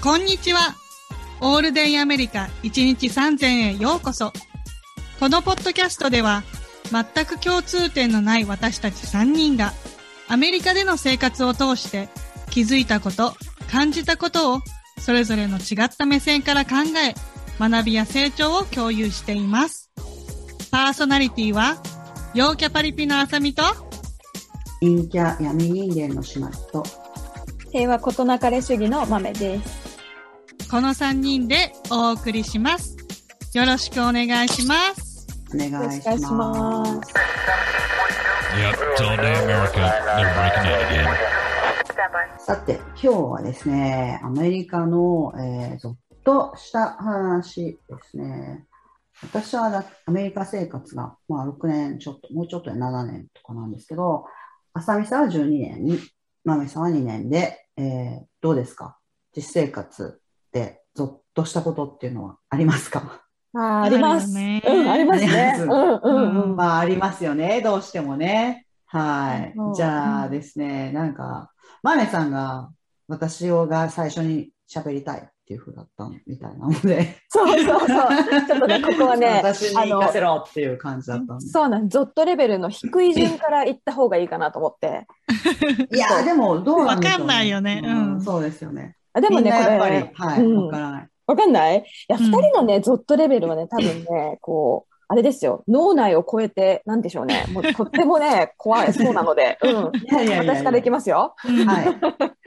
こんにちは。オールデンアメリカ1日3000へようこそ。このポッドキャストでは、全く共通点のない私たち3人が、アメリカでの生活を通して気づいたこと、感じたことを、それぞれの違った目線から考え、学びや成長を共有しています。パーソナリティは、陽キャパリピのあさみと、陰キャ闇人間の始末と、平和ことなかれ主義の豆です。この3人でお送りします。よろしくお願いします。お願いします。さて、今日はですね、アメリカの、えー、ぞっとした話ですね。私はだアメリカ生活が、まあ、6年ちょっと、もうちょっとで7年とかなんですけど、浅見さんは12年に、まめさんは2年で、えー、どうですか？実生活でぞっとしたことっていうのはありますか？あーあります。うん、ありますね。うん、うん、うん。まあ、ありますよね。どうしてもね。はいうん。じゃあうんですね、なんか、マネさんが私が最初に喋りたいっていう風だったみたいなので、そうそうそう。ちょっとね、ここはね、私に行かせろっていう感じだった。そうなん、ゾットレベルの低い順から行った方がいいかなと思って。いや、でもどうなんでしょう、わかんないよねうんそうですよね。あでもね、これ、はい、うんわからない。わかんない？いや、うん二人のね、ゾットレベルはね、多分ね、こう、あれですよ、脳内を超えて、なんでしょうね、もうとってもね、怖いそうなので、うん。私からいきますよ。うんはい。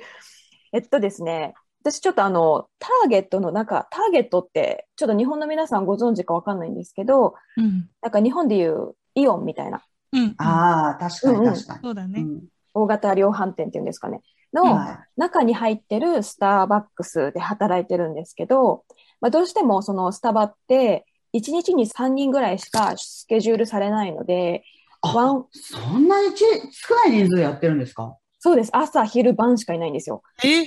えっとですね、私ちょっとあの、ターゲットの中、ターゲットって、ちょっと日本の皆さんご存知かわかんないんですけど、うん。なんか日本でいうイオンみたいな、うん。ああ、確かに確かに。そうだね。うん大型量販店っていうんですかね、のは中に入ってるスターバックスで働いてるんですけど、まあ、どうしてもそのスタバって、1日に3人ぐらいしかスケジュールされないので、あワン、そんなにち少ない人数やってるんですか？そうです、朝、昼、晩しかいないんですよ。え？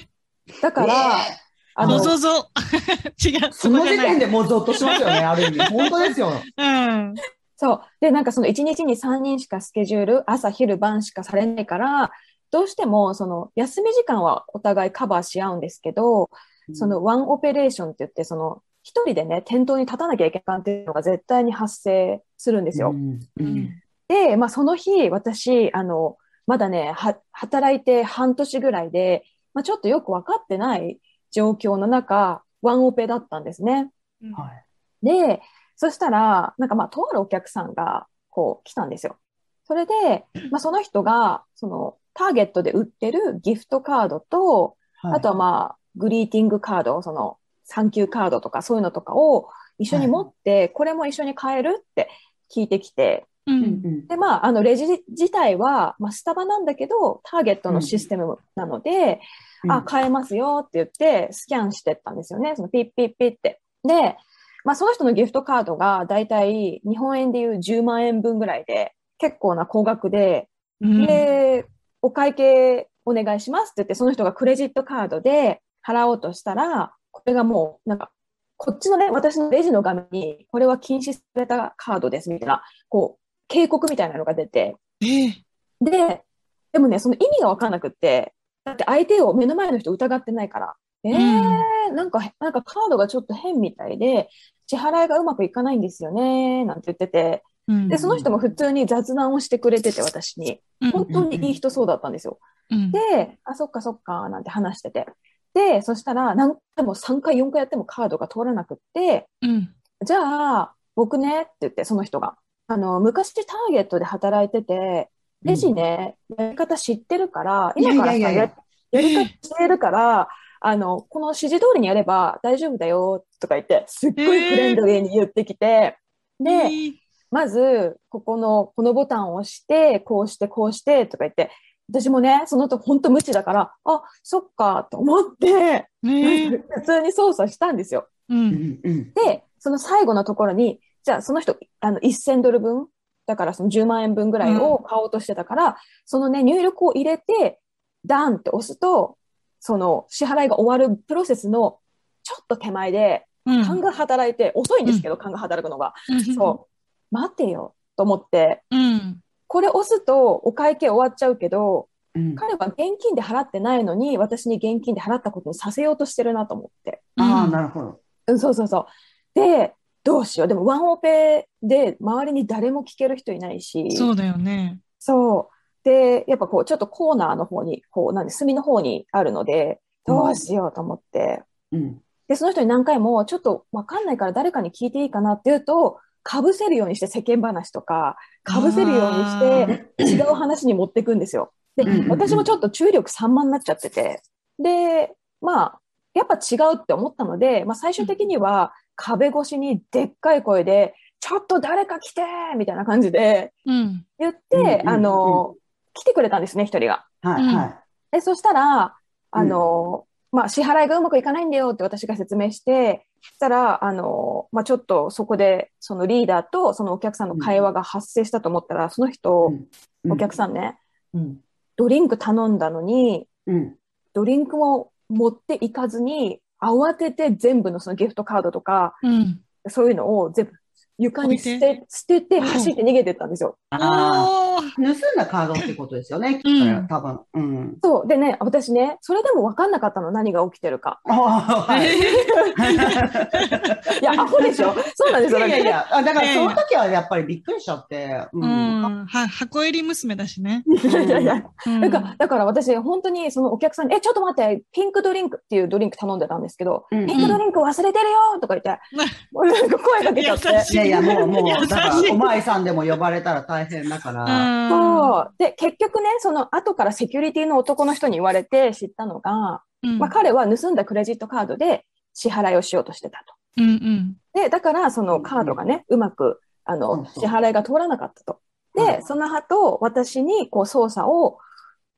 だから、えあの、ぞぞぞ。違う。その時点でもうゾッとしますよね、ある意味。本当ですよ。うん。そう。で、なんかその1日に3人しかスケジュール、朝、昼、晩しかされないから、どうしてもその休み時間はお互いカバーし合うんですけど、そのワンオペレーションって言って、その一人でね、店頭に立たなきゃいけないっていうのが絶対に発生するんですよ。うんうんで、まあその日、私、あの、まだね、は、働いて半年ぐらいで、まあちょっとよくわかってない状況の中、ワンオペだったんですね。はいで、そしたら、なんかまあ、とあるお客さんが、こう、来たんですよ。それで、まあ、その人が、その、ターゲットで売ってるギフトカードと、はいあとはまあ、グリーティングカード、その、サンキューカードとかそういうのとかを一緒に持って、これも一緒に買えるって聞いてきて、う。うんんで、まあ、あの、レジ自体は、まあ、スタバなんだけど、ターゲットのシステムなので、うんあ、買えますよって言って、スキャンしてったんですよね。そのピッピッピッって。で、まあその人のギフトカードがだいたい日本円でいう10万円分ぐらいで、結構な高額で、うん。で、お会計お願いしますって言って、その人がクレジットカードで払おうとしたら、これがもう、なんか、こっちのね、私のレジの画面に、これは禁止されたカードですみたいな、こう、警告みたいなのが出て、ええで、でもね、その意味がわかんなくって、だって相手を目の前の人疑ってないから、えー、なんか、なんかカードがちょっと変みたいで、支払いがうまくいかないんですよね、なんて言ってて、うんで、その人も普通に雑談をしてくれてて、私に。うん本当にいい人そうだったんですよ。うんで、あ、そっかそっか、なんて話してて。で、そしたら、何回も3回、4回やってもカードが通らなくって、うん。じゃあ、僕ね、って言って、その人が。あの、昔ターゲットで働いてて、レジね、やり方知ってるから、今からさ、いやいやいややり方してるから、あの、この指示通りにやれば大丈夫だよ、とか言って、すっごいフレンドリーに言ってきて、で、ええまず、ここの、このボタンを押して、こうして、こうして、とか言って、私もね、その時本当無知だから、あ、そっか、と思って、普通に操作したんですよ。う。うんんうんで、その最後のところに、じゃあその人、あの、1000ドル分、だからその10万円分ぐらいを買おうとしてたから、そのね、入力を入れて、ダンって押すと、その支払いが終わるプロセスのちょっと手前で、うん。勘が働いて、遅いんですけど、勘が働くのが。うんそう。待てよ、と思って、うん。これ押すとお会計終わっちゃうけど、うん彼は現金で払ってないのに、私に現金で払ったことにさせようとしてるなと思って。ああ、うんなるほど。うん、そうそうそう。で、どうしよう。でも、ワンオペで周りに誰も聞ける人いないし、そうだよね。そう。で、やっぱこう、ちょっとコーナーの方に、こう、なんで、隅の方にあるので、どうしようと思って。うん。で、その人に何回も、ちょっとわかんないから誰かに聞いていいかなって言うと、かぶせるようにして世間話とか、かぶせるようにして、違う話に持っていくんですよ。で私もちょっと注意力散漫になっちゃってて、で、まあ、やっぱ違うって思ったので、まあ最終的には壁越しにでっかい声で、ちょっと誰か来てみたいな感じでうん。言っうんうんうんて、あの、来てくれたんですね、一人が。はい、うん。はで、そしたら、あの、まあ、支払いがうまくいかないんだよって私が説明して、そしたら、あの、まあ、ちょっとそこで、そのリーダーとそのお客さんの会話が発生したと思ったら、その人、い。お客さんね、うん。ドリンク頼んだのに、うん。ドリンクも持っていかずに、慌てて全部のそのギフトカードとか、うん。そういうのを全部床に捨て、捨てて走って逃げてったんですよ。ああ、盗んだカードってことですよね、きっとうん多分。うん。そう。でね、私ね、それでも分かんなかったの、何が起きてるか。あ あ、はい。いや、アホでしょそうなんですよ。いやいやだからその時はやっぱりびっくりしちゃって。う。うんん。は、箱入り娘だしね。いやいやなんか、だから私、本当にそのお客さんに、え、ちょっと待って、ピンクドリンクっていうドリンク頼んでたんですけど、うんピンクドリンク忘れてるよとか言って、俺なんか声かけちゃって。いやいや、もう、もう、だから、お前さんでも呼ばれたら大変だから。うん。そう。で、結局ね、その後からセキュリティの男の人に言われて知ったのが、うん。まあ彼は盗んだクレジットカードで支払いをしようとしてたと。うんうん。で、だからそのカードがね、うまく、あの、支払いが通らなかったと。で、うんその後、私にこう操作を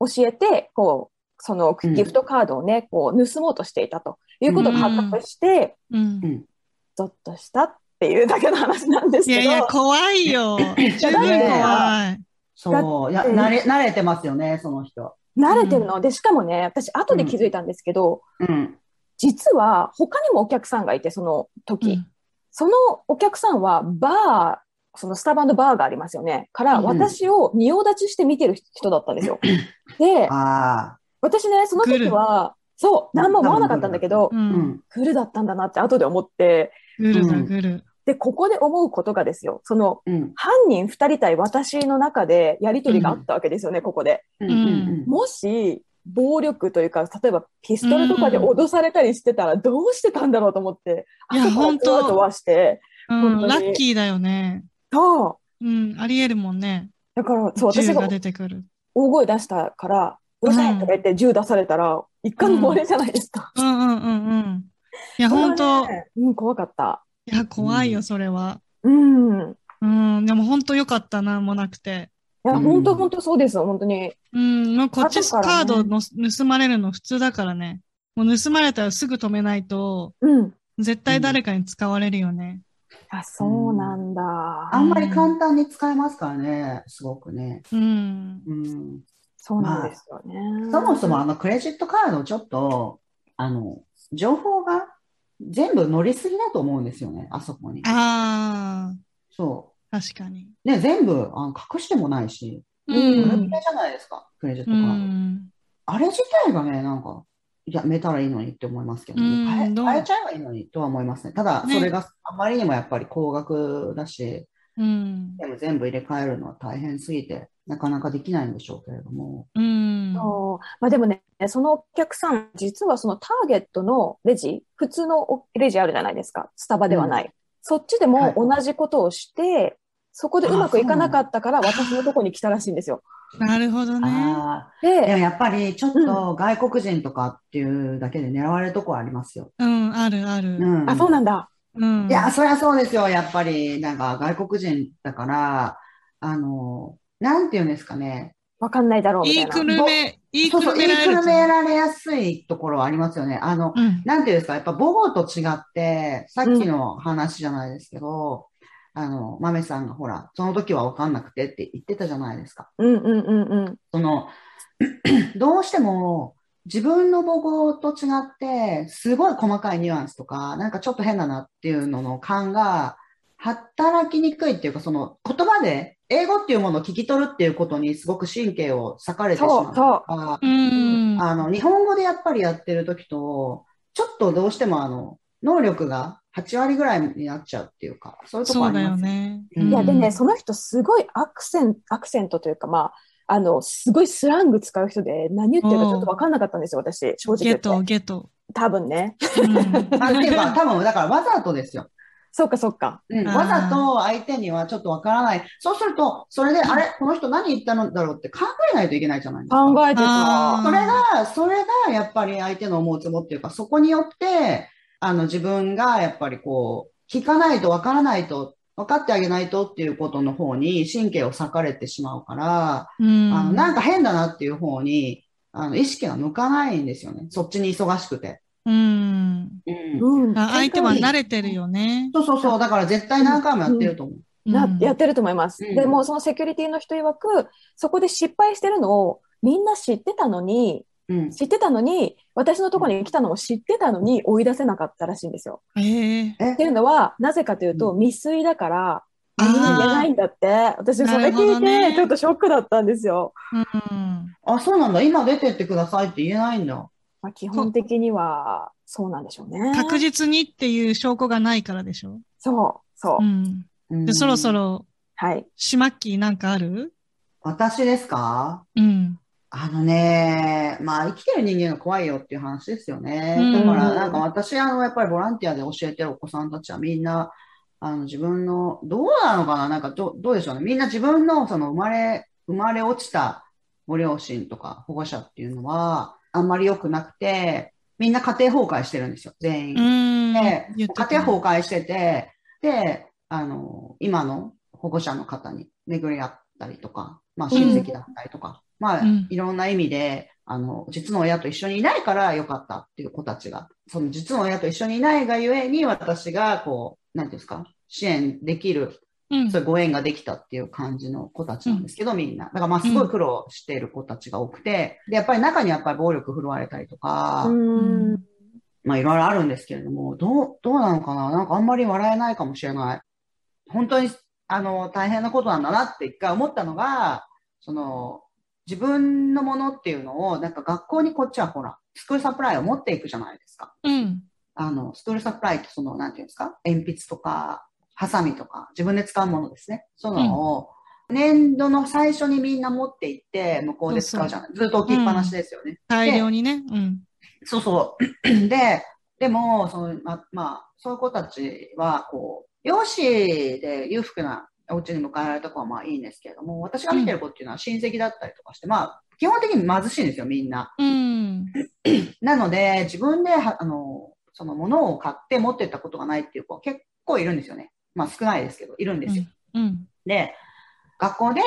教えて、こう、そのうんギフトカードをね、こう盗もうとしていたということが発覚して、うん。ゾッとしたっていうだけの話なんですけど。いやいや、怖いよ。十分怖い。そう。いや、慣れ、慣れてますよね、その人。慣れてるので、しかもね、私後で気づいたんですけど、うん。実は他にもお客さんがいて、その時。うんそのお客さんはバー、そのスタバのバーがありますよね。から、うん私を仁王立ちして見てる人だったんですよ。で、ああ。私ね、その時は、そう、何も思わなかったんだけどう、。うんん。グルだったんだなって後で思って、ぐるだうんぐる。で、ここで思うことがですよ、その、うん。犯人二人対私の中でやりとりがあったわけですよね、ここで。うん。うん。もし、暴力というか、例えばピストルとかで脅されたりしてたらどうしてたんだろうと思って、いや後から本当ゾワゾワして、ラッキーだよね。そう。うん。ありえるもんね。だから、そう、私が銃が出てくる。大声出したから、うるさいとか言って銃出されたら、一回の終わりじゃないですか。うんうんうんうん。いや、本当ねうん、怖かった。いや、怖いよ、それは。うん。いうん。でも本当良かったな、もなくて。や、うん本当本当そうですよ、本当に。うん。もうこっちカードの盗まれるの普通だからね。もう盗まれたらすぐ止めないと、うん。絶対誰かに使われるよね。あ、そうなんだ。あんまり簡単に使えますからね、すごくね。うん。うん。そうなんですよね。そもそもあのクレジットカードちょっと、あの、情報が全部乗りすぎだと思うんですよね、あそこに。あそあ、確かに。う。ね、全部あの隠してもないし、ううんこれん。じゃないですか、クレジットうカード。ん。あれ自体がね、なんか、やめたらいいのにって思いますけどね。うん変えちゃえばいいのにとは思いますね。ただ、ねそれがあまりにもやっぱり高額だし、うん。でも全部入れ替えるのは大変すぎて、なかなかできないんでしょうけれども。うん。そう。まあでもね、そのお客さん、実はそのターゲットのレジ、普通のおレジあるじゃないですか。スタバではない。そっちでも同じことをして、そこでうまくいかなかったから私のとこに来たらしいんですよ。なるほどね。でもで、やっぱりちょっと外国人とかっていうだけで狙われるとこはありますよ。うん、あるある。うん。あ、そうなんだ。うん。いや、そりゃそうですよ。やっぱり、なんか外国人だから、あの、なんていうんですかね。わかんないだろうみたいいくるめ、言いくそうそう、言いくるるめられると。められやすいところはありますよね。あの、うん。なんていうんですか、やっぱ母語と違って、さっきの話じゃないですけど、あの、豆さんがほら、その時は分かんなくてって言ってたじゃないですか。うんうんうんうん。その、どうしても自分の母語と違って、すごい細かいニュアンスとか、なんかちょっと変だなっていうのの感が働きにくいっていうか、その言葉で英語っていうものを聞き取るっていうことにすごく神経を割かれてしまうそうそうあの、日本語でやっぱりやってる時と、ちょっとどうしてもあの、能力が8割ぐらいになっちゃうっていうか、そういうとこありますよね。うんいや、でね、うんその人すごいアクセント、アクセントというか、まあ、あの、すごいスラング使う人で、何言ってるかちょっとわかんなかったんですよ、私、正直ゲット、言って。ゲット。多分ね。うんあっていうか、多分、だからわざとですよ。そうか、そうか。うん、わざと相手にはちょっとわからない。そうすると、それで、あれ？この人何言ったの？だろうって考えないといけないじゃないですか。考えてた。それが、それがやっぱり相手の思うつぼっていうか、そこによって、あの、自分がやっぱりこう、聞かないとわからないと、分かってあげないとっていうことの方に神経を割かれてしまうから、うんあの、なんか変だなっていう方に、あの、意識が向かないんですよね。そっちに忙しくて。うん。うん。相手は慣れてるよね。そうそうそう。だから絶対何回もやってると思う。やってると思います。うんでも、そのセキュリティの人曰く、そこで失敗してるのをみんな知ってたのに、うん。知ってたのに、私のところに来たのも知ってたのに追い出せなかったらしいんですよ。えええ？っていうのは、なぜかというと、う未遂だから、あーみんな言えないんだって。私、それ聞いて、ちょっとショックだったんですよ。うん。あ、そうなんだ。今出てってくださいって言えないんだ。まあ、基本的には、そうなんでしょうね。確実にっていう証拠がないからでしょ？そう、そう。うん。うんで、そろそ。ろ、はい。シマッキーなんかある？私ですか？うん。あのね、まあ生きてる人間が怖いよっていう話ですよね。うんだからなんか私、あの、やっぱりボランティアで教えてるお子さんたちはみんな、あの自分の、どうなのかな？なんかど、どうでしょうね？みんな自分のその生まれ、生まれ落ちたご両親とか保護者っていうのは、あんまり良くなくて、みんな家庭崩壊してるんですよ、全員。うん。で家庭崩壊してて、で、あの、今の保護者の方に巡り合ったりとか、まあ親戚だったりとか、まあうんいろんな意味で、あの、実の親と一緒にいないから良かったっていう子たちが、その実の親と一緒にいないがゆえに私がこう、なんていうんですか、支援できる、うんそういうご縁ができたっていう感じの子たちなんですけど、みんな。だからまあすごい苦労している子たちが多くて、で、やっぱり中にやっぱり暴力振るわれたりとか。まあいろいろあるんですけれども、どう、どうなのかな？なんかあんまり笑えないかもしれない。本当に、あの、大変なことなんだなって一回思ったのが、その、自分のものっていうのを、なんか学校にこっちはほら、スクールサプライを持っていくじゃないですか。うん。あの、スクールサプライってその、なんていうんですか？鉛筆とか、ハサミとか、自分で使うものですね。そういうのを、年度の最初にみんな持っていって、向こうで使うじゃない。ずっと置きっぱなしですよね。大量にね。うん。そうそう。で、でも、その、ま、まあ、そういう子たちは、こう、容姿で裕福なお家に迎えられた子はまあいいんですけれども、私が見てる子っていうのは親戚だったりとかして、まあ、基本的に貧しいんですよ、みんな。うん。なので、自分では、あの、そのものを買って持ってったことがないっていう子は結構いるんですよね。まあ少ないですけど、いるんですよ。うん。で、学校で、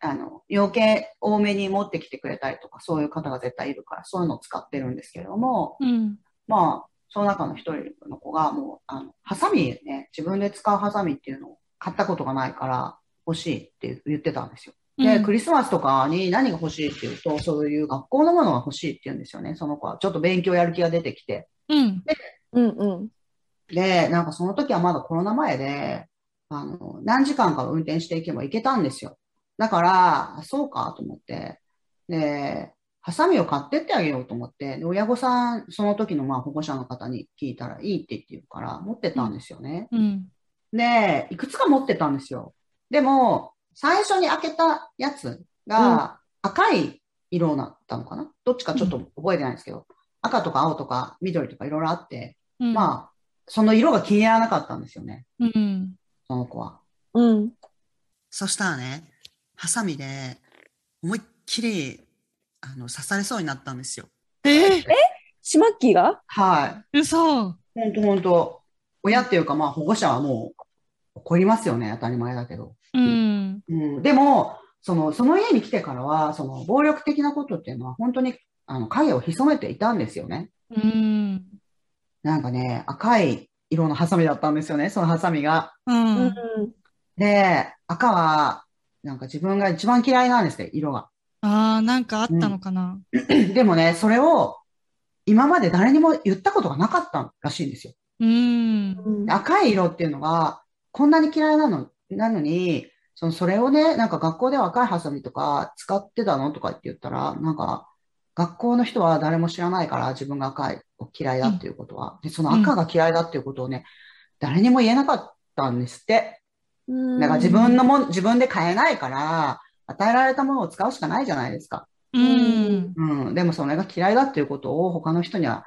あの、余計多めに持ってきてくれたりとか、そういう方が絶対いるから、そういうのを使ってるんですけれども、うん。まあ、その中の一人の子が、もう、あの、ハサミね、自分で使うハサミっていうのを買ったことがないから欲しいって言ってたんですよ。で、うんクリスマスとかに何が欲しいっていうと、そういう学校のものが欲しいって言うんですよね、その子は。ちょっと勉強やる気が出てきて。うん。うんうん。で、なんかその時はまだコロナ前で、あの、何時間か運転していけば行けたんですよ。だから、あそうかと思って。で、ハサミを買ってってあげようと思って、で親御さん、その時のまあ保護者の方に聞いたらいいって言って言うから、持ってたんですよね。うん。で、いくつか持ってたんですよ。でも、最初に開けたやつが赤い色だったのかな？どっちかちょっと覚えてないんですけど、赤とか青とか緑とかいろいろあって、うん。まあ、その色が気に入らなかったんですよね。うん。その子は。うん。そしたらね、ハサミで思いっきりあの刺されそうになったんですよ。えー、シマッキーが？はい。嘘。ほんとほんと。親っていうかまあ保護者はもう怒りますよね。当たり前だけど。うん。うん、でも、その、その家に来てからは、その暴力的なことっていうのは本当にあの影を潜めていたんですよね。うん。なんかね、赤い色のハサミだったんですよね、そのハサミが。う。うんん。で、赤は、なんか自分が一番嫌いなんですよ、色が。ああ、なんかあったのかな。でもね、それを今まで誰にも言ったことがなかったらしいんですよ。うん。うん赤い色っていうのが、こんなに嫌いなの、なのに、その、それをね、なんか学校では赤いハサミとか使ってたのとかって言ったら、なんか、学校の人は誰も知らないから自分が赤いを嫌いだっていうことは、で、その赤が嫌いだっていうことをね、誰にも言えなかったんですって。だから自分のもん、自分で買えないから、与えられたものを使うしかないじゃないですか。うん。うん。でもそれが嫌いだっていうことを他の人には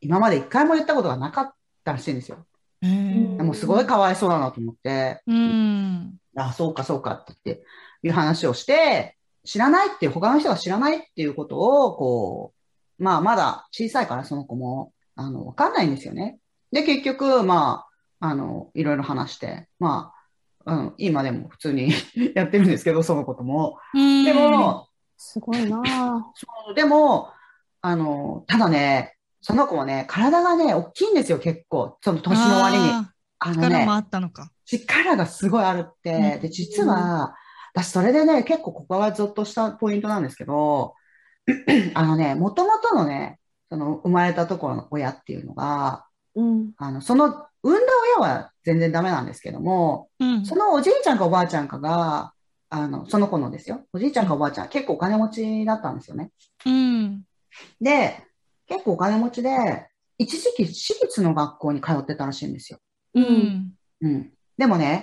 今まで一回も言ったことがなかったらしいんですよ。へーでもすごいかわいそうだなと思って、うん。あ、そうかそうかって言って、いう話をして、知らないっていう、他の人が知らないっていうことを、こう、まあまだ小さいからその子も、あの、わかんないんですよね。で、結局、まあ、あの、いろいろ話して、まあ、うん、今でも普通に やってるんですけど、そのことも。うんで、も、すごいなぁ。そう、でも、あの、ただね、その子はね、体がね、大きいんですよ、結構。その年の割に。ああのねー力も、あったのか。力がすごいあるって、うんで、実は、私それでね、結構ここがゾッとしたポイントなんですけど、あのね、もともとのね、その生まれたところの親っていうのが、うん。あの、その産んだ親は全然ダメなんですけども、うん。そのおじいちゃんかおばあちゃんかが、あの、その子のですよ。おじいちゃんかおばあちゃん、結構お金持ちだったんですよね。うん。で、結構お金持ちで、一時期私立の学校に通ってたらしいんですよ。うん。うん。でもね、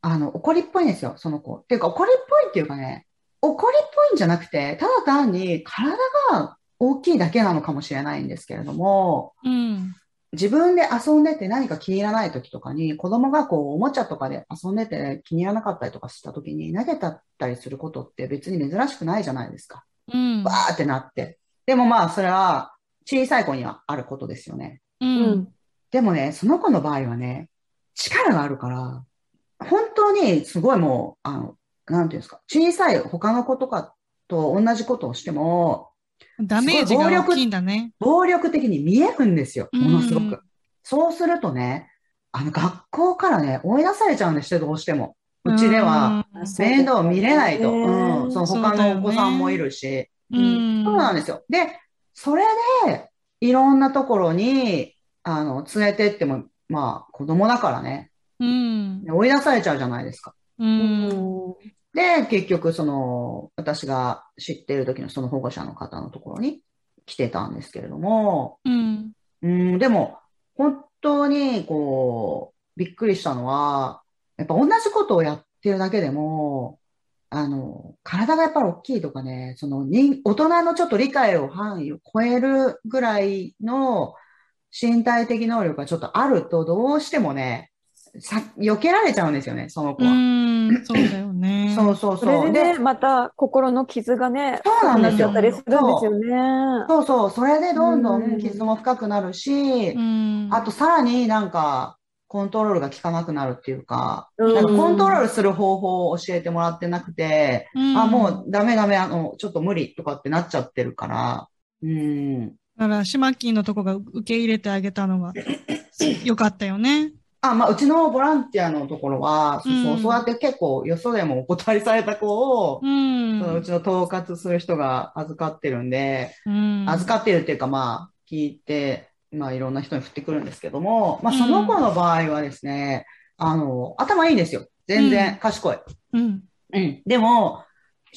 あの、怒りっぽいんですよ、その子。っていうか、怒りっぽいっていうかね、怒りっぽいんじゃなくて、ただ単に体が大きいだけなのかもしれないんですけれども、うん。自分で遊んでて何か気に入らない時とかに、子供がこう、おもちゃとかで遊んでて気に入らなかったりとかした時に投げたったりすることって別に珍しくないじゃないですか。うん。わーってなって。でもまあ、それは小さい子にはあることですよね。う。うんん。でもね、その子の場合はね、力があるから、本当にすごいもう、あの、なんていうんですか、小さい他の子とかと同じことをしても、ダメージが大きいんだね。暴力的に見えるんですよ、ものすごうんく。そうするとね、あの、学校からね、追い出されちゃうんですよ、どうしても。うちでは、面倒見れないと。うんうん、その他のお子さんもいるし。うん。そうなんですよ。で、それで、いろんなところに、あの、連れてっても、まあ、子供だからね、うん。追い出されちゃうじゃないですか。う。うんん。で、結局、その、私が知っている時のその保護者の方のところに来てたんですけれども、うん。うん、でも、本当に、こう、びっくりしたのは、やっぱ同じことをやってるだけでも、あの、体がやっぱり大きいとかね、その人、大人のちょっと理解を範囲を超えるぐらいの身体的能力がちょっとあると、どうしてもね、さ、避けられちゃうんですよね、その子うは。ん。そうだよね。そうそうそそう。れでね、また心の傷がね、そうなんですよ深くなっちゃったりするんですよね。そうそう、それでどんどうんん傷も深くなるし、うん。あとさらになんかコントロールが効かなくなるっていうか、うんなんかコントロールする方法を教えてもらってなくて、うん、あ、もうダメダメ、あの、ちょっと無理とかってなっちゃってるから、うん。だから、シマキーのとこが受け入れてあげたのが よかったよね。あ、まあ、うちのボランティアのところは、そうそううんそうやって結構よそでもお断りされた子を、うん。そのうちの統括する人が預かってるんで、うん。預かってるっていうか、まあ、聞いて、まあ、いろんな人に振ってくるんですけども、まあ、うんその子の場合はですね、あの、頭いいんですよ。全然賢い。うん。うん。でも、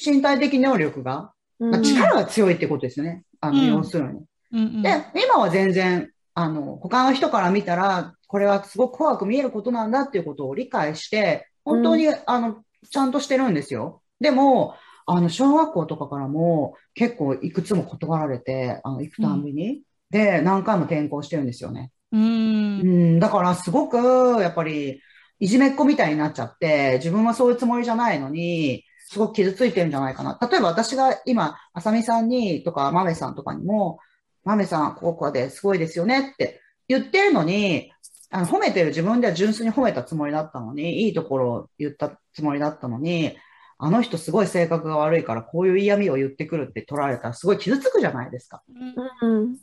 身体的能力が、まあ、うん力が強いってことですよね。あの、うん要するに。うん。うん。で、今は全然、あの、他の人から見たら、これはすごく怖く見えることなんだっていうことを理解して、本当に、あの、ちゃんとしてるんですよ。でも、あの、小学校とかからも結構いくつも断られて、あの、行くたんびに。で、何回も転校してるんですよね。う。うんん、だからすごく、やっぱり、いじめっ子みたいになっちゃって、自分はそういうつもりじゃないのに、すごく傷ついてるんじゃないかな。例えば私が今、あさみさんにとか、まめさんとかにも、まめさん、ここですごいですよねって言ってるのに、あの、褒めてる自分では純粋に褒めたつもりだったのに、いいところを言ったつもりだったのに、あの人すごい性格が悪いから、こういう嫌味を言ってくるって取られたらすごい傷つくじゃないですか。うん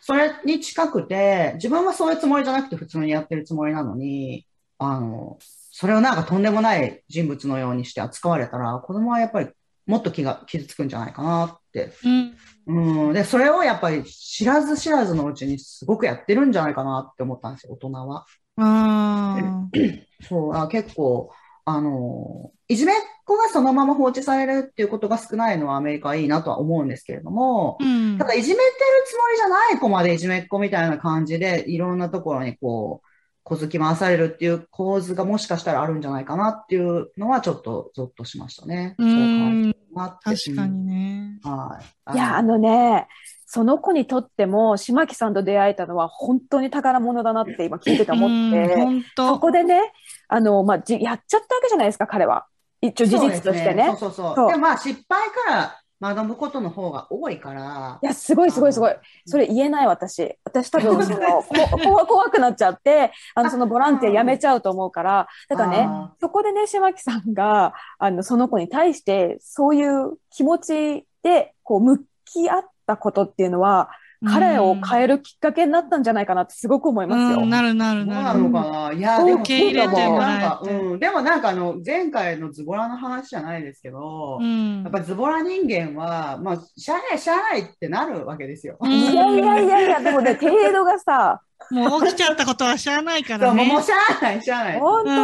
それに近くて、自分はそういうつもりじゃなくて普通にやってるつもりなのに、あの、それをなんかとんでもない人物のようにして扱われたら、子供はやっぱりもっと気が傷つくんじゃないかなって。うん。うん。で、それをやっぱり知らず知らずのうちにすごくやってるんじゃないかなって思ったんですよ、大人は。あ そう、あ結構、あの、いじめっ子がそのまま放置されるっていうことが少ないのはアメリカはいいなとは思うんですけれども、ーうんただいじめてるつもりじゃない子までいじめっ子みたいな感じで、いろんなところにこう、小突き回されるっていう構図がもしかしたらあるんじゃないかなっていうのはちょっとゾッとしましたね。うん、なって確かにね。うんはい。いや、あのね、その子にとっても、島木さんと出会えたのは本当に宝物だなって今聞いてて思って、本そ当。こでね、あの、まあ、じ、やっちゃったわけじゃないですか、彼は。一応事実としてね。そうそうそう。そうでもまあ失敗から学ぶことの方が多いからい、や、すごいすごいすごい。それ言えない私。私多分、その、こ怖 怖くなっちゃって、あの、そのボランティアやめちゃうと思うから、だからね、あそこでね、島木さんが、あの、その子に対して、そういう気持ちで、こう、向き合ったことっていうのは、彼を変えるきっかけになったんじゃないかなってすごく思いますよ。うんなるなるどうななる。のかな、いや、でも、受け入れてもなんか、らえてうん、でもなんかあの、前回のズボラの話じゃないですけど、うんやっぱズボラ人間は、まあ、しゃあない、しゃあないってなるわけですよ。うんいやいやいやいや、でもね、程度がさ、もう起きちゃったことは知らないからねもう。しゃあない、しゃあない。本当、う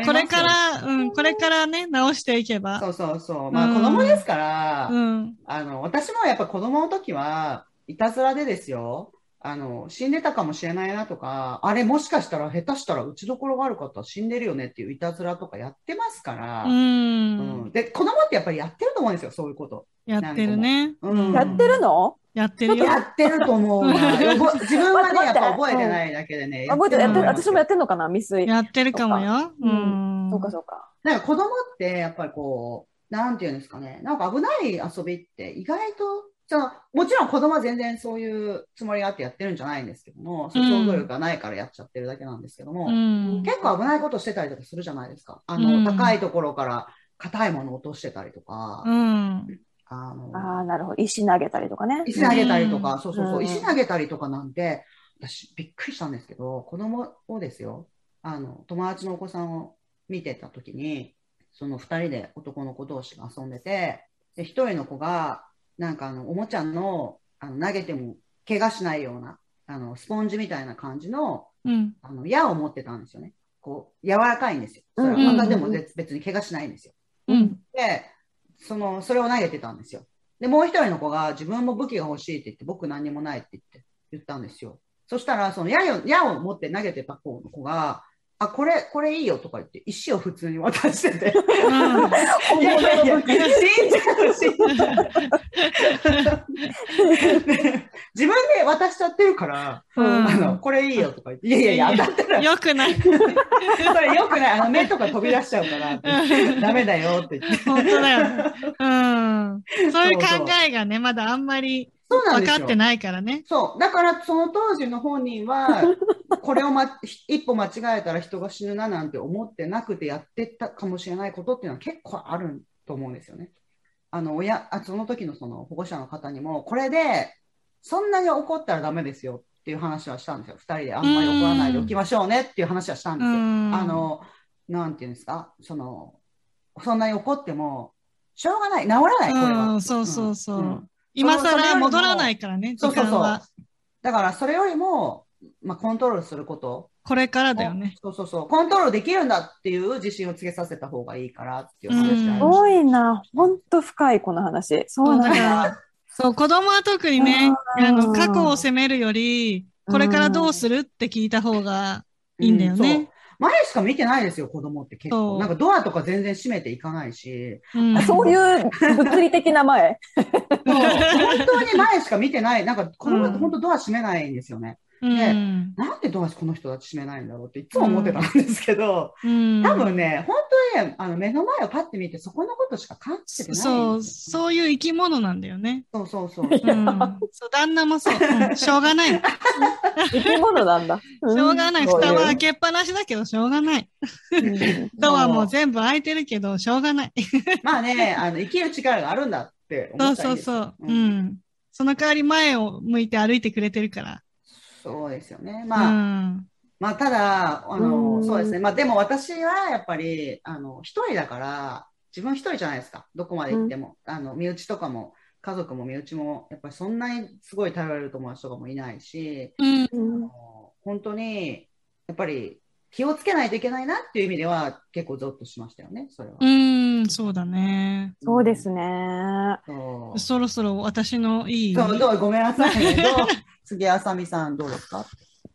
んこれから、うん、これからね、直していけば。そうそうそう。まあ、うん子供ですから、うん。あの、私もやっぱ子供の時は、いたずらでですよ。あの、死んでたかもしれないなとか、あれもしかしたら下手したら打ちどころがある方は死んでるよねっていういたずらとかやってますから、う。うんんで、子供ってやっぱりやってると思うんですよ、そういうこと。やってるね。うんやってるの？やってるよ。やってると思う 自分はね、やっぱ覚えてないだけでね。あ覚えて私もやってんのかな？未遂。やってるかもよ。ううん。そうかそうか。なんか子供ってやっぱりこう、なんていうんですかね、なんか危ない遊びって意外と、そのもちろん子供は全然そういうつもりがあってやってるんじゃないんですけども、想像力がないからやっちゃってるだけなんですけども、うん。結構危ないことしてたりとかするじゃないですか。あの、うん高いところから硬いものを落としてたりとか、うん。あの、ああ、なるほど。石投げたりとかね。石投げたりとか、うんそうそうそう、うん石投げたりとかなんて、私びっくりしたんですけど、子供をですよ、あの、友達のお子さんを見てた時に、その二人で男の子同士が遊んでて、で、一人の子が、なんかあの、おもちゃの、あの、投げても怪我しないような、あの、スポンジみたいな感じの、うん。あの、矢を持ってたんですよね。こう、柔らかいんですよ。それはうんまたでも別別に怪我しないんですよ。うん。で、その、それを投げてたんですよ。で、もう一人の子が自分も武器が欲しいって言って、僕何にもないって言って、言ったんですよ。そしたら、その矢を、矢を持って投げてた子の子が、あ、これ、これいいよとか言って、石を普通に渡してて。いやいやいや、死んじゃう、死んじゃう。で自分で渡しちゃってるから、うんあの、これいいよとか言って、いやいやいや、だったら、よくない。それよくない、あの、目とか飛び出しちゃうからダメだよって言って。本当だよね。うん。そういう考えがね、まだあんまりそうなんですよ。分かってないからね。そう。だから、その当時の本人は、これを、ま、一歩間違えたら人が死ぬななんて思ってなくてやってたかもしれないことっていうのは結構あると思うんですよね。あの、親、あその時のその保護者の方にも、これで、そんなに怒ったらダメですよっていう話はしたんですよ。二人であんまり怒らないでおきましょうねっていう話はしたんですよ。うんあの、なんていうんですか、その、そんなに怒っても、しょうがない、治らない、これは。うん、そうそうそう。ん今更戻らないからね、そうそうそう。だから、それよりも、まあ、コントロールすること。これからだよね。そうそうそう。コントロールできるんだっていう自信をつけさせた方がいいからっていう話すましたごいな。ほんと深い、この話。そうなんだかだ。ら、そう、子供は特にね、うんあの、過去を責めるより、これからどうするって聞いた方がいいんだようんそうね。前しか見てないですよ、子供って結構。なんかドアとか全然閉めていかないし、うんあそういう物理的な前？本当に前しか見てない。なんか子供ってうん本当ドア閉めないんですよね。うん。なんでドアこの人たち閉めないんだろうっていつも思ってたんですけど、うん多分ね、本当にね、あの目の前をパッて見てそこのことしか感じてない。そう、そういう生き物なんだよね。そうそうそう。うん。そう、旦那もそう。うんしょうがないの。生き物なんだ。ししょうがない。蓋は開けっぱなしだけど、しょうがない。ドアも全部開いてるけど、しょうがない。まあね、あの生きる力があるんだって思そうったらいいですそうそう。うん。その代わり前を向いて歩いてくれてるから。そうですよね。うまあ、ん。まあ、ただ、あうの、んそうですね。まあ、でも私はやっぱり、あの、一人だから、自分一人じゃないですか。どこまで行っても。あの、身内とかも、家族も身内も、やっぱりそんなにすごい頼れる友達とかもいないし、うん。あの本当に、やっぱり気をつけないといけないなっていう意味では結構ゾッとしましたよね、それは。うーん、そうだね。そうですね。そろそろ私のいい。そうどうごめんなさいね。杉あさみさんどうですか？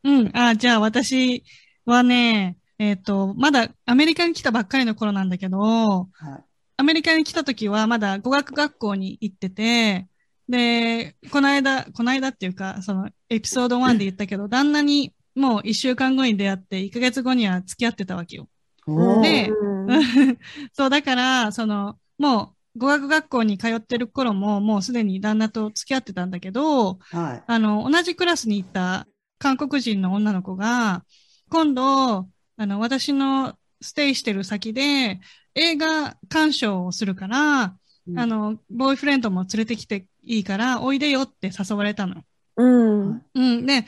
うん。あ、じゃあ私はね、えっ、と、まだアメリカに来たばっかりの頃なんだけど、はい。アメリカに来た時はまだ語学学校に行ってて、で、この間、この間っていうか、そのエピソード1で言ったけど、旦那にもう一週間後に出会って、1ヶ月後には付き合ってたわけよ。でうん そう、だから、その、もう語学学校に通ってる頃も、もうすでに旦那と付き合ってたんだけど、はい。あの、同じクラスに行った韓国人の女の子が、今度、あの、私のステイしてる先で映画鑑賞をするから、うんあの、ボーイフレンドも連れてきていいから、おいでよって誘われたの。うん。うん。で、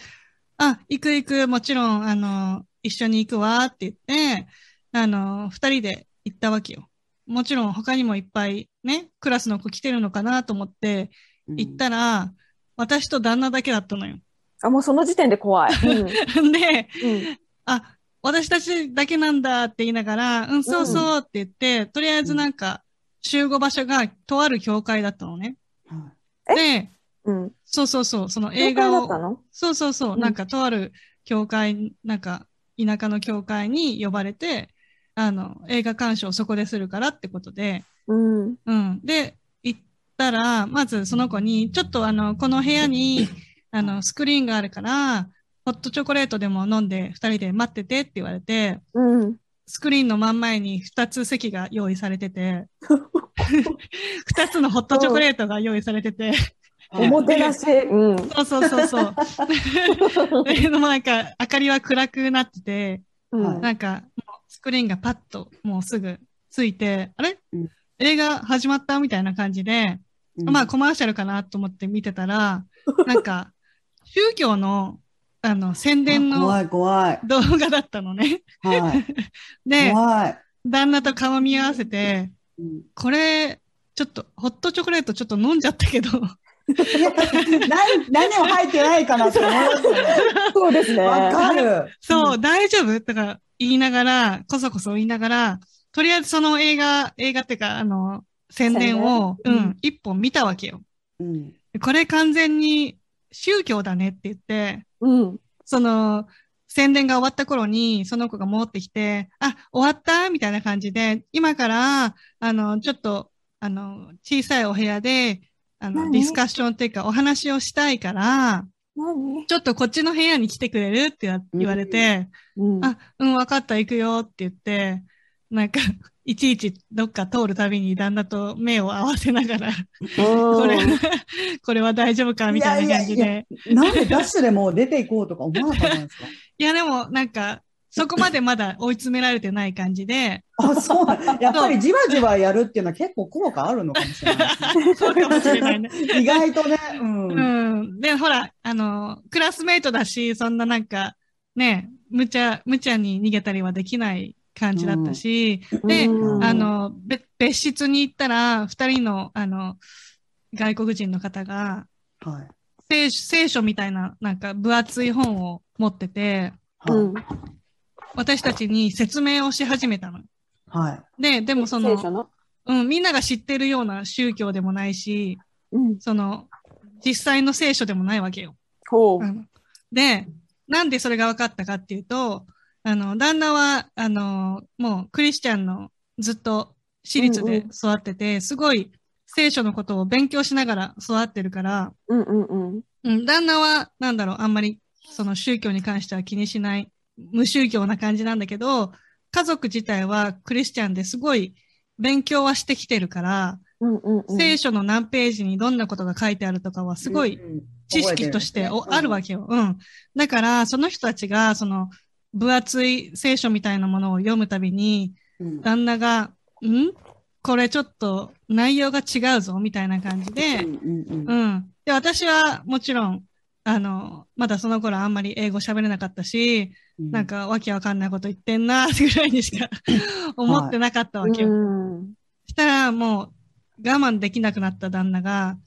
あ、行く行く、もちろん、あの、一緒に行くわって言って、あの、二人で行ったわけよ。もちろん他にもいっぱいね、クラスの子来てるのかなと思って行ったら、私と旦那だけだったのよ。あ、もうその時点で怖い。うん。で、うんあ、私たちだけなんだって言いながら、うん、そうそうって言って、とりあえずなんか、集合場所がとある教会だったのね。はで、うん。そうそうそう、その？映画をそうそうそう、うんなんかとある教会、なんか田舎の教会に呼ばれて、あの、映画鑑賞をそこでするからってことで、うん。うん。で、行ったら、まずその子に、ちょっとあの、この部屋に、あの、スクリーンがあるから、ホットチョコレートでも飲んで二人で待っててって言われて、うん。スクリーンの真ん前に二つ席が用意されてて、二つのホットチョコレートが用意されてて、いおもてなし。うん。そうそうそうそう。でもなんか、明かりは暗くなってて、うん。なんか、クリーンがパッともうすぐついて、あれ、うん映画始まったみたいな感じで、うんまあコマーシャルかなと思って見てたら、なんか、宗教の、あの、宣伝の怖い怖い。動画だったのね。はい。で。旦那と顔見合わせて、うんこれ、ちょっと、ホットチョコレートちょっと飲んじゃったけど、何、何も入ってないかなって思いますよね。そうですね。わかる。そう、大丈夫？とか言いながら、こそこそ言いながら、とりあえずその映画、映画っていうか、あの、宣伝を、うん、一本見たわけよ。うん。これ完全に宗教だねって言って、うん。その、宣伝が終わった頃に、その子が戻ってきて、あ、終わった？みたいな感じで、今から、あの、ちょっと、あの、小さいお部屋で、あの、何？ディスカッションっていうか、お話をしたいから、何？ちょっとこっちの部屋に来てくれる？って言われて、うん。あ、うん、わかった、行くよって言って、なんか、いちいちどっか通るたびに旦那と目を合わせながら、ここれ、これは大丈夫かみたいな感じいやいで。なんでダッシュでもう出ていこうとか思わなかったんですか？いや、でも、なんか、そこまでまだ追い詰められてない感じで、あ、そうなん。やっぱりじわじわやるっていうのは結構効果あるのかもしれない。そうかもしれないね。意外とね、うん。うん。で、ほら、あの、クラスメイトだし、そんななんか、ね、無茶、無茶に逃げたりはできない感じだったし、で、うんあの、べ別室に行ったら、二人の、あの、外国人の方が、はい。聖書聖書みたいな、なんか分厚い本を持ってて、はい。うん。私たちに説明をし始めたの。はい。で、でもその。うん、みんなが知ってるような宗教でもないし、うん。その、実際の聖書でもないわけよ。ほう。うんで、なんでそれが分かったかっていうと、あの、旦那は、あの、もうクリスチャンのずっと私立で育ってて、すごい聖書のことを勉強しながら育ってるから、うんうんうん。うん、旦那は、なんだろう、あんまり、その宗教に関しては気にしない、無宗教な感じなんだけど、家族自体はクリスチャンですごい勉強はしてきてるから、うんうんうん。聖書の何ページにどんなことが書いてあるとかはすごいうん知識としておあるわけ。けよ。うん。だから、その人たちが、その、分厚い聖書みたいなものを読むたびに、うん旦那が、ん？これちょっと内容が違うぞ、みたいな感じで、うんうんうんうん。で、私はもちろん、あの、まだその頃あんまり英語喋れなかったし、うんなんかわけわかんないこと言ってんな、ぐらいにしか思ってなかったわけよ。うん。したらもう我慢できなくなった旦那が、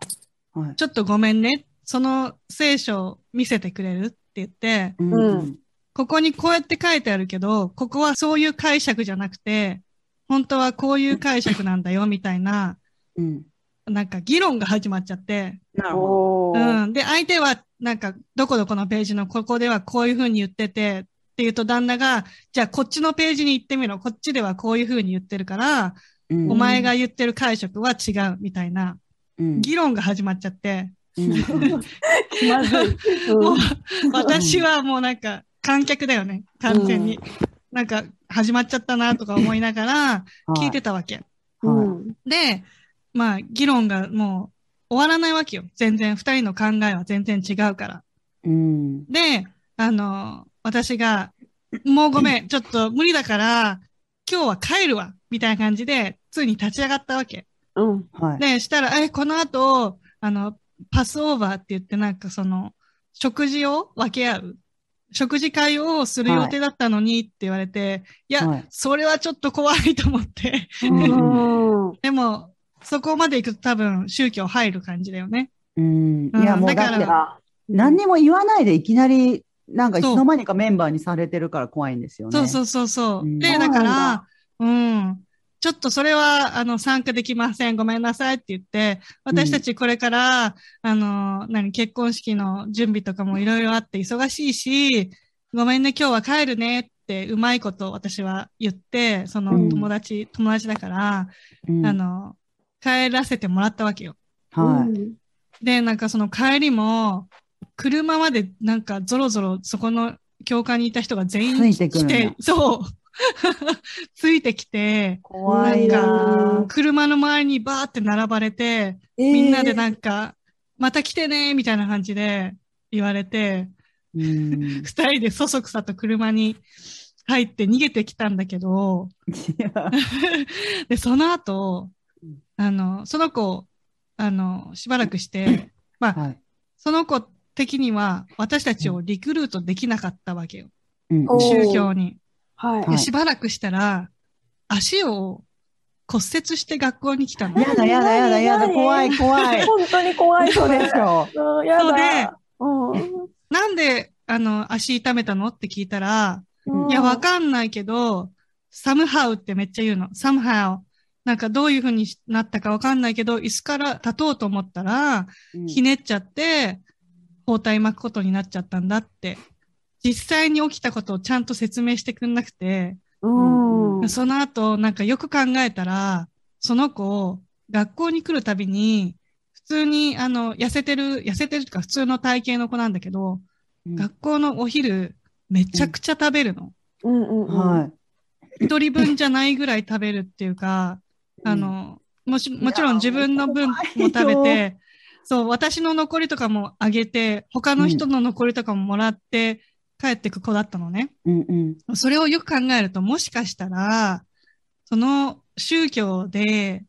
はいちょっとごめんね。その聖書を見せてくれるって言って、うんうんここにこうやって書いてあるけど、ここはそういう解釈じゃなくて、本当はこういう解釈なんだよ、みたいな、うん。なんか議論が始まっちゃって、なるほど。おーうん。で、相手は、なんか、どこどこのページのここではこういうふうに言ってて、って言うと旦那が、じゃあこっちのページに行ってみろ。こっちではこういうふうに言ってるから、うんお前が言ってる解釈は違う、みたいな、うん議論が始まっちゃって、うん。もううん、私はもうなんか、観客だよね、完全に。なんか、始まっちゃったなとか思いながら、聞いてたわけ。うはいんで、まあ、議論がもう終わらないわけよ。全然、二人の考えは全然違うから。うん。で、あの、私が、もうごめん、ちょっと無理だから、今日は帰るわ、みたいな感じで、ついに立ち上がったわけ。うん。はい。で、したら、え、この後、あの、パスオーバーって言って、なんかその、食事を分け合う。食事会をする予定だったのにって言われて、い、や、はいそれはちょっと怖いと思って。うん でも、そこまで行くと多分宗教入る感じだよね。うん。いうんや、もうだから何にも言わないでいきなり、なんかいつの間にかメンバーにされてるから怖いんですよね。そうそうそうそう。うんで、だだから、うん。ちょっとそれは、あの、参加できません。ごめんなさいって言って、私たちこれから、あの、何、結婚式の準備とかもいろいろあって忙しいし、ごめんね、今日は帰るねって、うまいこと私は言って、そのうん友達、友達だから、うんあの、帰らせてもらったわけよ。はい。で、なんかその帰りも、車までなんかゾロゾロそこの教会にいた人が全員ついてて、そう。ついてきて、怖いな。車の周りにバーって並ばれて、みんなでなんか、また来てねみたいな感じで言われて、うん。二人でそそくさと車に入って逃げてきたんだけど、で、その後うん、あの、その子、あの、しばらくして、まあ、はい。その子的には私たちをリクルートできなかったわけよ。うん宗教に。はい。しばらくしたら、足を骨折して学校に来たの。やだやだやだやだ、何怖い怖い。本当に怖い、そそうれ。でしょ。うん、やそうでだ。うんなんで、あの、足痛めたの？って聞いたら、うんいや、わかんないけど、somehow ってめっちゃ言うの。somehow。なんかどういう風になったかわかんないけど、椅子から立とうと思ったら、うんひねっちゃって、包帯巻くことになっちゃったんだって。実際に起きたことをちゃんと説明してくんなくて、うん。その後、なんかよく考えたら、その子、学校に来るたびに、普通に、あの、痩せてる、痩せてるとか普通の体型の子なんだけど、うん学校のお昼、めちゃくちゃ食べるの。うんうんうん。はい。一人分じゃないぐらい食べるっていうか、あの、もし、もちろん自分の分も食べて、そう、私の残りとかもあげて、他の人の残りとかももらって帰ってく子だったのね。うんうん。それをよく考えると、もしかしたら、その宗教で、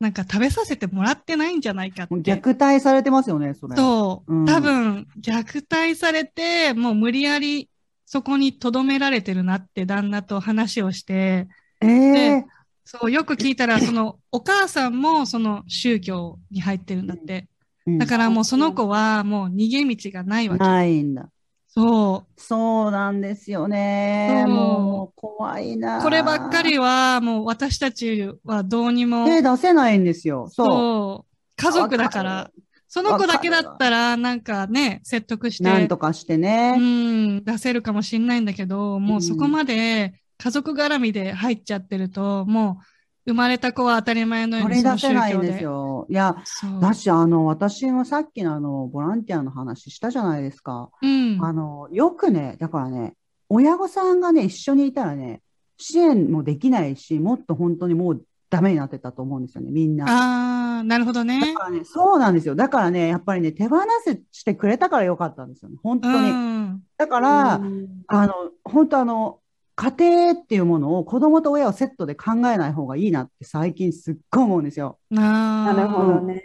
なんか食べさせてもらってないんじゃないかって。虐待されてますよね、それ。そう、うん多分、虐待されて、もう無理やりそこに留められてるなって旦那と話をして、ええそう、よく聞いたら、その、お母さんもその宗教に入ってるんだって。うんだからもうその子はもう逃げ道がないわけ。ないんだ。そそうなんですよね。もう怖いな。う。こればっかりはもう私たちはどうにも、手出せないんですよ。そう。家族だかわら、その子だけだったらなんかね、説得して、なんとかしてね。うん、出せるかもしれないんだけど、もうそこまで家族絡みで入っちゃってると、もう生まれた子は当たり前のように取り出せ。ないんですよ。いや。だし、あの、私もさっきのあの、ボランティアの話したじゃないですか。うん。あの、よくね、だからね、親御さんがね、一緒にいたらね、支援もできないし、もっと本当にもうダメになってたと思うんですよね、みんな。ああ、なるほどねだ。からね、そうなんですよ。だからね、やっぱりね、手放せしてくれたからよかったんですよね、本当うに。ん。だから、うんあの、本当あの、家庭っていうものを子供と親をセットで考えない方がいいなって最近すっごい思うんですよ。ななるほどね。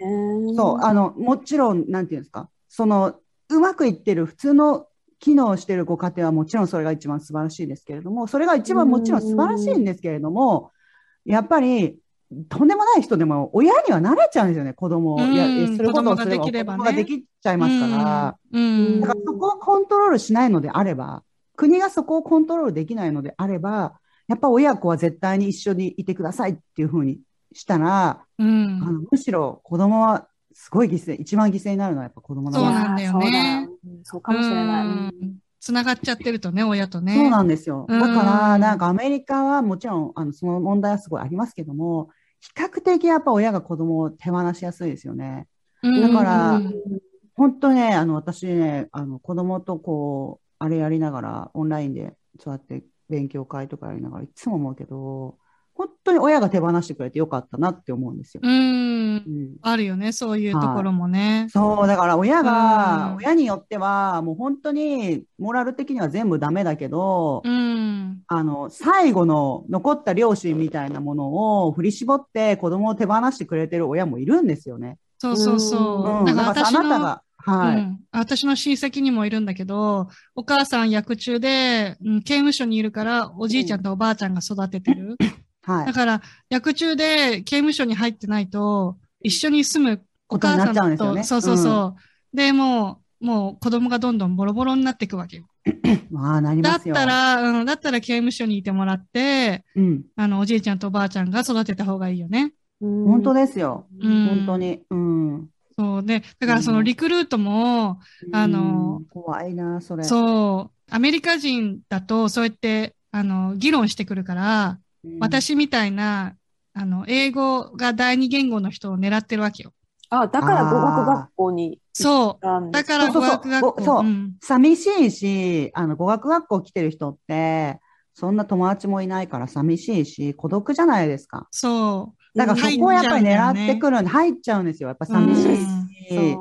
そう、あの、もちろん、なんていうんですか、その、うまくいってる普通の機能してるご家庭はもちろんそれが一番素晴らしいですけれども、それが一番もちろん素晴らしいんですけれども、やっぱり、とんでもない人でも親には慣れちゃうんですよね、子供を。うんいや、することをすれば子供ができちゃいますから。うん。だからそこをコントロールしないのであれば、国がそこをコントロールできないのであれば、やっぱ親子は絶対に一緒にいてくださいっていうふうにしたら、うんあのむしろ子供はすごい犠牲、一番犠牲になるのはやっぱ子供なそうなんだよねそうだうんそうかもしれない。うんつながっちゃってるとね、親とね。そうなんですよ。うんだから、なんかアメリカはもちろん、あの、その問題はすごいありますけども、比較的やっぱ親が子供を手放しやすいですよね。うんだからうん本当ね、あの、私ね、あの、子供とこう、あれやりながら、オンラインで、そうやって勉強会とかやりながら、いつも思うけど、本当に親が手放してくれてよかったなって思うんですよ。うんうんあるよね、そういうところもね。そう、だから親うが、ん親によっては、もう本当に、モラル的には全部ダメだけど、うん。あの、最後の残った両親みたいなものを振り絞って子供を手放してくれてる親もいるんですよね。そうそうそうう。ん。だからだかあなたが、はい。うん、私の親戚にもいるんだけど、お母さん役中で、うん、刑務所にいるから、おじいちゃんとおばあちゃんが育ててる。はい。だから、役中で刑務所に入ってないと、一緒に住むお母さんんと、ですよねそうそうそう。で、もう、もう子供がどんどんボロボロになっていくわけよ。まあ、なりだっますよ。たら、うん、だったら刑務所にいてもらって、うん。あの、おじいちゃんとおばあちゃんが育てた方がいいよね。うん本当ですよ。うん本当に。うん。そうで、だからそのリクルートも、あのうん怖いな、それ。そう、アメリカ人だとそうやって、あの、議論してくるから、うん、私みたいな、あの、英語が第二言語の人を狙ってるわけよ。あ、だから語学学校にそう。だから語そうそうそう学学校。そううん寂しいし、あの、語学学校来てる人って、そんな友達もいないから寂しいし、孤独じゃないですか。そう。だからそこをやっぱり狙ってくるんで、入っちゃうんですよ。やっぱ寂しいし、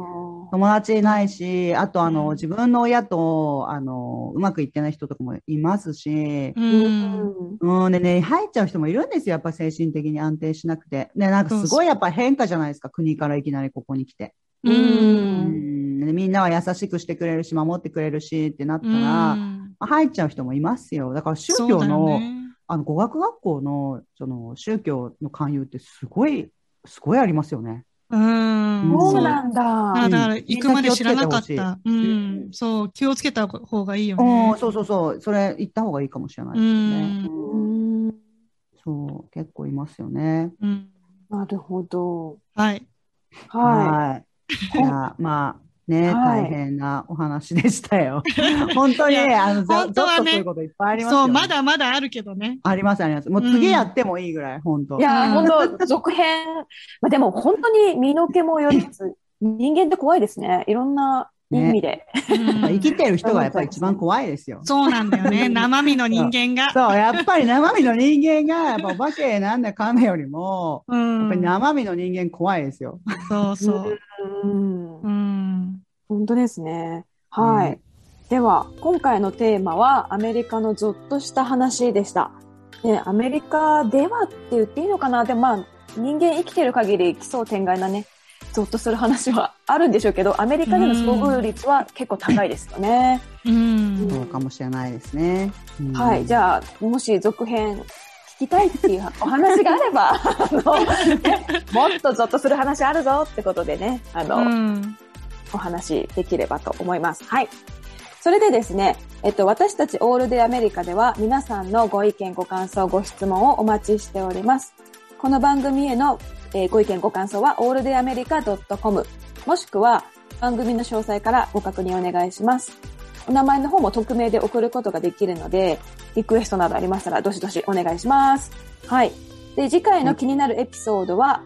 友達いないし、あとあの、うん自分の親と、あの、うまくいってない人とかもいますし、う。うんんうん、でね、入っちゃう人もいるんですよ。やっぱ精神的に安定しなくて。ね、なんかすごいやっぱ変化じゃないですか。国からいきなりここに来て。う。うんん、でみんなは優しくしてくれるし、守ってくれるしってなったら、入っちゃう人もいますよ。だから宗教の、ねあの、語学学校の、その、宗教の勧誘ってすごい、すごいありますよね。うん。そうなんだ。あだから行くまで知らなかった。ううんん。そう、気をつけた方がいいようねん、。そうそうそう。それ言った方がいいかもしれないですね。ううんうんそう、結構いますよね。うん。なるほど。はい。ははい。いや、まあ、ね、はい大変なお話でしたよ。本当にね、あの、ざ本当はねざっとそういうこといっぱいありますよそう、ね。まだまだあるけどね。あります、あります。もう次やってもいいぐらい、本当。い。いや、うん本当続編。まあ、でも本当に身の毛もよりつつ、人間って怖いですね。いろんな意味で。うん生きてる人がやっぱり一番怖いですよ。そうなんだよね。生身の人間が。そう、やっぱり生身の人間が、やっぱお化けなんだかんだよりも、うやっぱりん。生身の人間怖いですよ。そうそう。うんうん。本当ですね。はい。ねでは、今回のテーマはアメリカのゾッとした話でした。ね、アメリカではって言っていいのかな？でもまあ、人間生きてる限り奇想天外なね、ゾッとする話はあるんでしょうけど、アメリカでの遭遇率は結構高いですよね。うん。そうかもしれないですね。うんはい。じゃあ、もし続編聞きたいっていうお話があれば、あの、ねもっとゾッとする話あるぞってことでね、あの、うん。お話できればと思います。はい。それでですね、えっと、私たちオールデイアメリカでは皆さんのご意見、ご感想、ご質問をお待ちしております。この番組への、えーご意見、ご感想は alldayamerica.com もしくは番組の詳細からご確認お願いします。お名前の方も匿名で送ることができるので、リクエストなどありましたらどしどしお願いします。はい。で、次回の気になるエピソードは、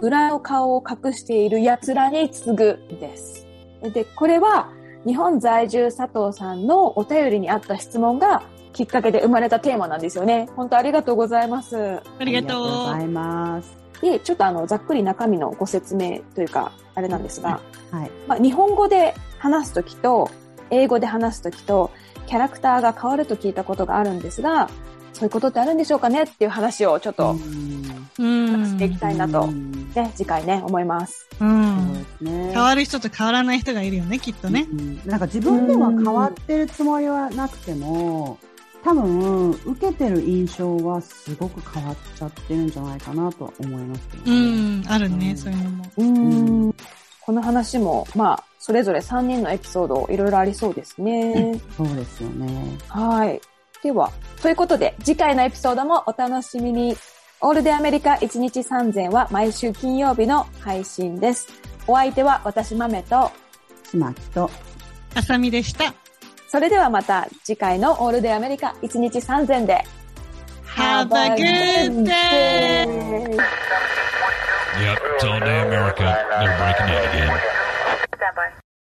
裏の顔を隠している奴らに次ぐです。で、これは日本在住佐藤さんのお便りにあった質問がきっかけで生まれたテーマなんですよね。本当ありがとうございます。ありがありがとうごとざいます。で、ちょっとあの、ざっくり中身のご説明というか、あれなんですが、はい。まあ、日本語で話すときと、英語で話すときと、キャラクターが変わると聞いたことがあるんですが、そういうことってあるんでしょうかねっていう話をちょっと、う。うん。話していきたいなとうんね、次回ね、思います。う。そうんですね。変わる人と変わらない人がいるよね、きっとね。うんなんか自分では変わってるつもりはなくても、多分、受けてる印象はすごく変わっちゃってるんじゃないかなとは思いますけどうね。ん。あるね、うんそういうのも。うーんこの話も、まあ、それぞれ3人のエピソードいろいろありそうですね。そうですよね。はい。では、ということで、次回のエピソードもお楽しみに。オールデンアメリカ1日3000は毎週金曜日の配信です。お相手は私、豆と、ちまきと、あさみでした。それではまた次回のオールデンアメリカ1日3000で。Have a good day! Yep, it's all day America. They're breaking in again.